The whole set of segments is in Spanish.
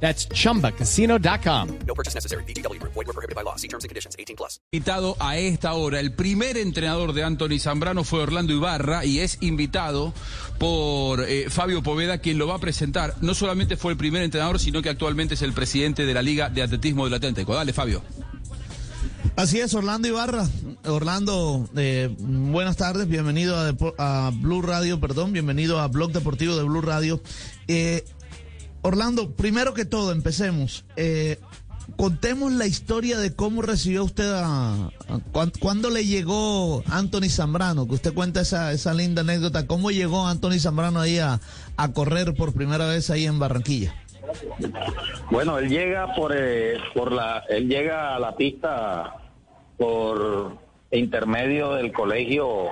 That's chumbacasino.com. No purchase necessary. BGW. Void were prohibited by law. See terms and conditions. 18 plus. Invitado a esta hora, el primer entrenador de Anthony Zambrano fue Orlando Ibarra y es invitado por eh, Fabio Poveda, quien lo va a presentar. No solamente fue el primer entrenador, sino que actualmente es el presidente de la Liga de Atletismo del Atlántico. Dale, Fabio. Así es, Orlando Ibarra. Orlando, eh, buenas tardes, bienvenido a, Depo- a Blue Radio, perdón, bienvenido a Blog Deportivo de Blue Radio. Eh, Orlando, primero que todo, empecemos. Eh, contemos la historia de cómo recibió usted a, a- cuán- cuándo le llegó Anthony Zambrano, que usted cuenta esa, esa linda anécdota, cómo llegó Anthony Zambrano ahí a, a correr por primera vez ahí en Barranquilla. Bueno, él llega por eh, por la él llega a la pista por intermedio del colegio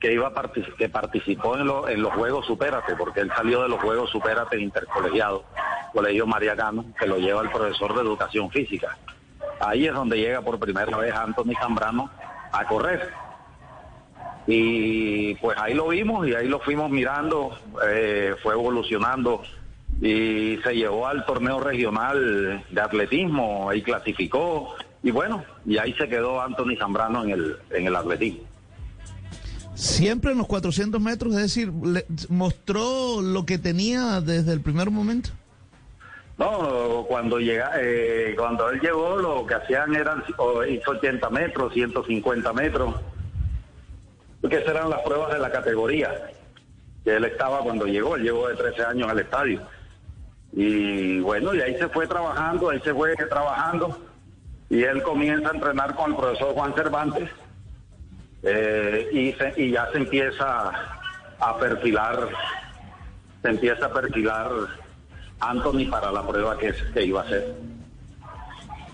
que iba a que participó en, lo- en los Juegos Supérate, porque él salió de los Juegos Supérate intercolegiados, Colegio Mariacano, que lo lleva el profesor de Educación Física. Ahí es donde llega por primera vez Anthony Zambrano a correr. Y pues ahí lo vimos y ahí lo fuimos mirando, eh, fue evolucionando y se llevó al torneo regional de atletismo, ahí clasificó y bueno, y ahí se quedó Anthony Zambrano en el, en el atletismo. Siempre en los 400 metros, es decir, le- mostró lo que tenía desde el primer momento. No, cuando llega, eh, cuando él llegó lo que hacían eran o hizo 80 metros, 150 metros, porque esas eran las pruebas de la categoría que él estaba cuando llegó, él llegó de 13 años al estadio. Y bueno, y ahí se fue trabajando, ahí se fue trabajando, y él comienza a entrenar con el profesor Juan Cervantes, eh, y, se- y ya se empieza a perfilar, se empieza a perfilar Anthony para la prueba que, que iba a hacer.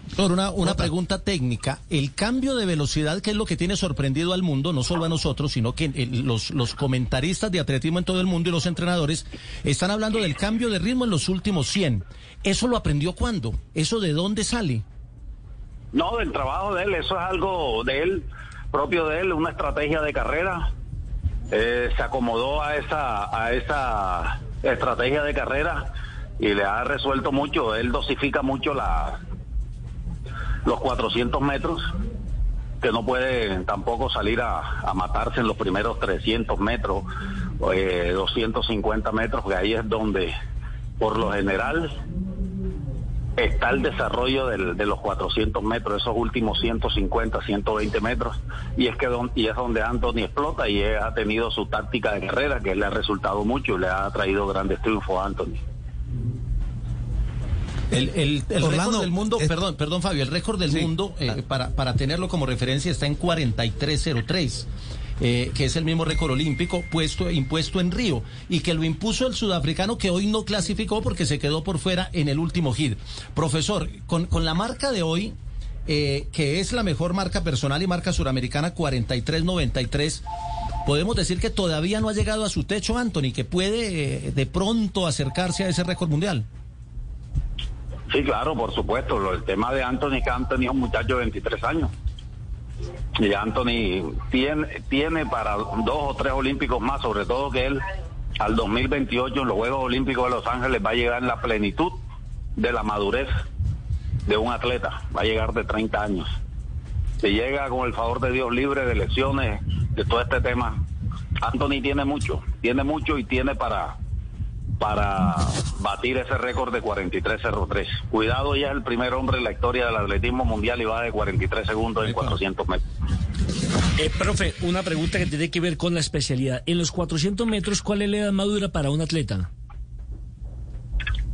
Doctor, una, una pregunta técnica. El cambio de velocidad, que es lo que tiene sorprendido al mundo, no solo a nosotros, sino que eh, los, los comentaristas de atletismo en todo el mundo y los entrenadores están hablando del cambio de ritmo en los últimos 100. ¿Eso lo aprendió cuándo? ¿Eso de dónde sale? No, del trabajo de él, eso es algo de él, propio de él, una estrategia de carrera. Eh, se acomodó a esa, a esa estrategia de carrera y le ha resuelto mucho. Él dosifica mucho la, los 400 metros, que no puede tampoco salir a, a matarse en los primeros 300 metros, eh, 250 metros, que ahí es donde, por lo general, está el desarrollo del- de los 400 metros, esos últimos 150, 120 metros, y es que don- y es donde Anthony explota y él ha tenido su táctica de carrera que le ha resultado mucho y le ha traído grandes triunfos a Anthony. El, el, el Orlando, récord del mundo, es- perdón, perdón Fabio, el récord del Sí. mundo, eh, para, para tenerlo como referencia, está en 43.03. eh, que es el mismo récord olímpico puesto, impuesto en Río, y que lo impuso el sudafricano que hoy no clasificó porque se quedó por fuera en el último hit. Profesor, con, con la marca de hoy, eh, que es la mejor marca personal y marca suramericana 43.93, podemos decir que todavía no ha llegado a su techo, Anthony, que puede eh, de pronto acercarse a ese récord mundial. Sí, claro, por supuesto. El tema de Anthony, Anthony es un muchacho de 23 años. Y Anthony tiene, tiene para dos o tres olímpicos más, sobre todo que él al 2028 en los Juegos Olímpicos de Los Ángeles va a llegar en la plenitud de la madurez de un atleta. Va a llegar de 30 años. Si llega con el favor de Dios libre de lesiones, de todo este tema, Anthony tiene mucho, tiene mucho y tiene para para batir ese récord de 43.03. Cuidado, ya es el primer hombre en la historia del atletismo mundial y va de 43 segundos en 400 metros. Eh, profe, una pregunta que tiene que ver con la especialidad. En los 400 metros, ¿cuál es la edad madura para un atleta?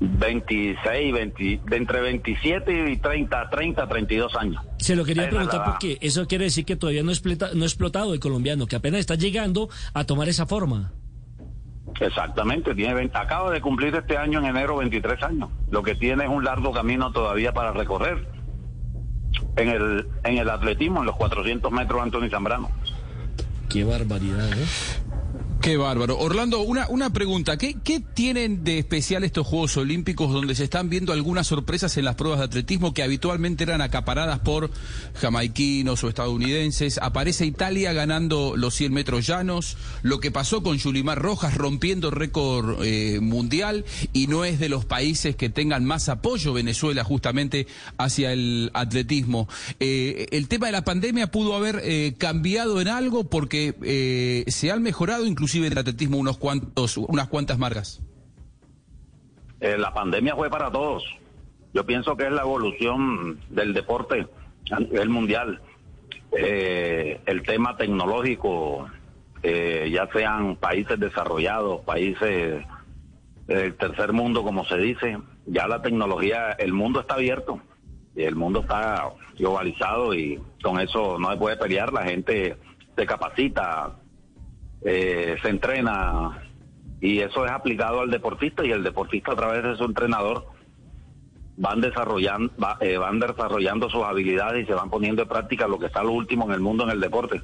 26, 20, de entre 27 y 30, 30, 32 años. Se lo quería preguntar porque eso quiere decir que todavía no, explota- no ha explotado el colombiano, que apenas está llegando a tomar esa forma. Exactamente, tiene 20 acaba de cumplir este año en enero 23 años. Lo que tiene es un largo camino todavía para recorrer. en el, en el atletismo, en los 400 metros Anthony Zambrano. Qué barbaridad, ¿eh? Qué bárbaro. Orlando, una, una pregunta. ¿Qué, ¿Qué tienen de especial estos Juegos Olímpicos donde se están viendo algunas sorpresas en las pruebas de atletismo que habitualmente eran acaparadas por jamaiquinos o estadounidenses? Aparece Italia ganando los 100 metros llanos, lo que pasó con Yulimar Rojas rompiendo récord eh, mundial y no es de los países que tengan más apoyo Venezuela justamente hacia el atletismo. Eh, el tema de la pandemia pudo haber eh, cambiado en algo porque se han mejorado inclusive el atletismo unos cuantos, unas cuantas marcas. Eh, la pandemia fue para todos. Yo pienso que es la evolución del deporte a nivel mundial. Eh, el tema tecnológico, eh, ya sean países desarrollados, países del tercer mundo, como se dice, ya la tecnología, el mundo está abierto, el mundo está globalizado y con eso no se puede pelear, la gente se capacita, eh, se entrena y eso es aplicado al deportista y el deportista a través de su entrenador van desarrollando va- eh, van desarrollando sus habilidades y se van poniendo en práctica lo que está lo último en el mundo en el deporte.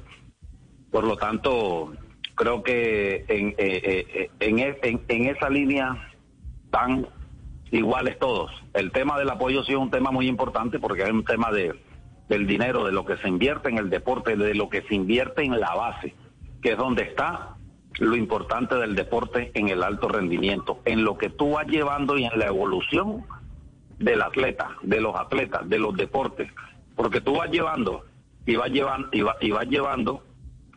Por lo tanto creo que en, eh, eh, eh, en, en- en esa línea están iguales todos. El tema del apoyo sí es un tema muy importante porque es un tema de del dinero de lo que se invierte en el deporte de lo que se invierte en la base que es donde está lo importante del deporte en el alto rendimiento, en lo que tú vas llevando y en la evolución del atleta, de los atletas, de los deportes, porque tú vas llevando y vas llevando y, va- y vas llevando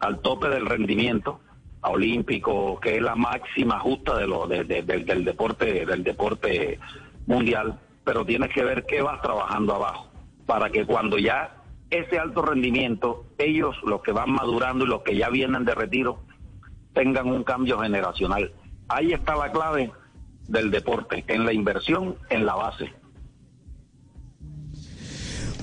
al tope del rendimiento a olímpico, que es la máxima justa de lo, de- de- del- del deporte del deporte mundial, pero tienes que ver qué vas trabajando abajo para que cuando ya ese alto rendimiento, ellos, los que van madurando y los que ya vienen de retiro, tengan un cambio generacional. Ahí está la clave del deporte, en la inversión, en la base.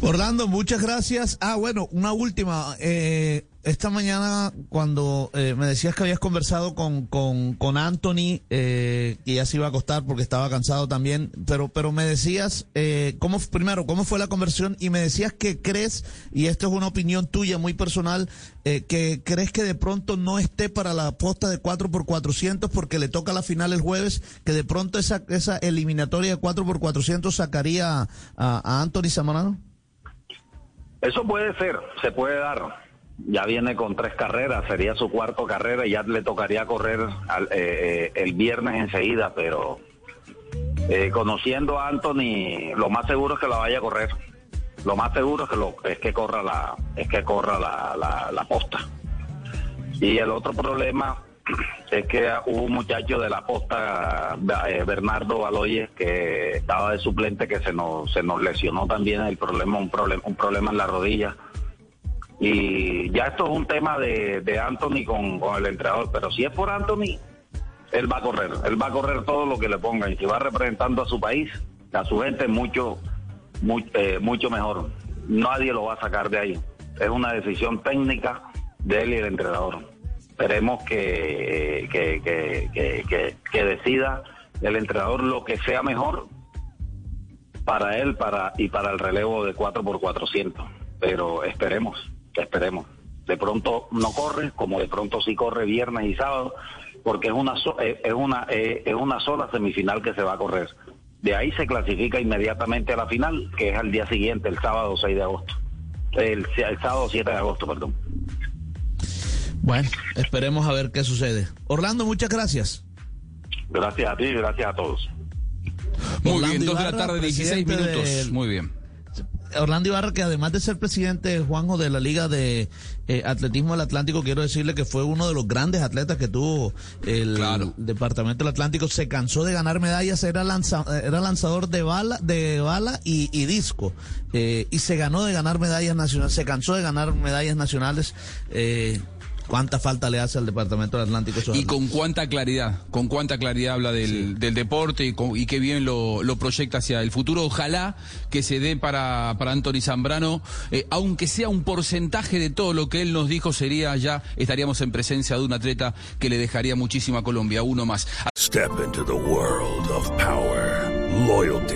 Orlando, muchas gracias. Ah, bueno, una última. Eh, esta mañana, cuando eh, me decías que habías conversado con, con, con Anthony, eh, que ya se iba a acostar porque estaba cansado también, pero, pero me decías, eh, ¿cómo, primero, cómo fue la conversión? Y me decías que crees, y esto es una opinión tuya muy personal, eh, que crees que de pronto no esté para la posta de 4 por 400 porque le toca la final el jueves, que de pronto esa, esa eliminatoria de 4 por 400 sacaría a, a Anthony Zamorano. Eso puede ser, se puede dar. Ya viene con tres carreras, sería su cuarto carrera y ya le tocaría correr al- eh, eh, el viernes enseguida, pero eh, conociendo a Anthony, lo más seguro es que la vaya a correr. Lo más seguro es que lo, es que corra la es que corra la, la, posta. Y el otro problema es que hubo un muchacho de la posta, eh, Bernardo Baloyes, que estaba de suplente, que se nos, se nos lesionó también el problema, un problema, un problema en la rodilla. Y ya esto es un tema de, de Anthony con, el entrenador, pero si es por Anthony, él va a correr, él va a correr todo lo que le pongan y si va representando a su país, a su gente, mucho, muy- eh, mucho mejor. Nadie lo va a sacar de ahí. Es una decisión técnica de él y el entrenador. Esperemos que, que, que- que decida el entrenador lo que sea mejor para él para y para el relevo de 4 por 400 Pero esperemos, esperemos. De pronto no corre, como de pronto sí corre viernes y sábado, porque es una, so- eh, es una, eh, es una sola semifinal que se va a correr. De ahí se clasifica inmediatamente a la final, que es al día siguiente, el sábado 6 de agosto. El, el sábado 7 de agosto, perdón. Bueno, esperemos a ver qué sucede. Orlando, muchas gracias. Gracias a ti y gracias a todos. Muy Orlando bien, dos de la tarde, 16 presidente minutos. del- Muy bien. Orlando Ibarra, que además de ser presidente, Juanjo, de la Liga de eh, Atletismo del Atlántico, quiero decirle que fue uno de los grandes atletas que tuvo el Claro. Departamento del Atlántico. Se cansó de ganar medallas, era, lanza- era lanzador de bala, de bala y, y disco. Eh, y se ganó de ganar medallas nacionales, se cansó de ganar medallas nacionales. Eh, ¿Cuánta falta le hace al Departamento del Atlántico? Y con cuánta claridad, con cuánta claridad habla del, del deporte y, con- y qué bien lo, lo proyecta hacia el futuro. Ojalá que se dé para, para Anthony Zambrano, eh, aunque sea un porcentaje de todo lo que él nos dijo, sería ya, estaríamos en presencia de un atleta que le dejaría muchísimo a Colombia, uno más. Step into the world of power, loyalty,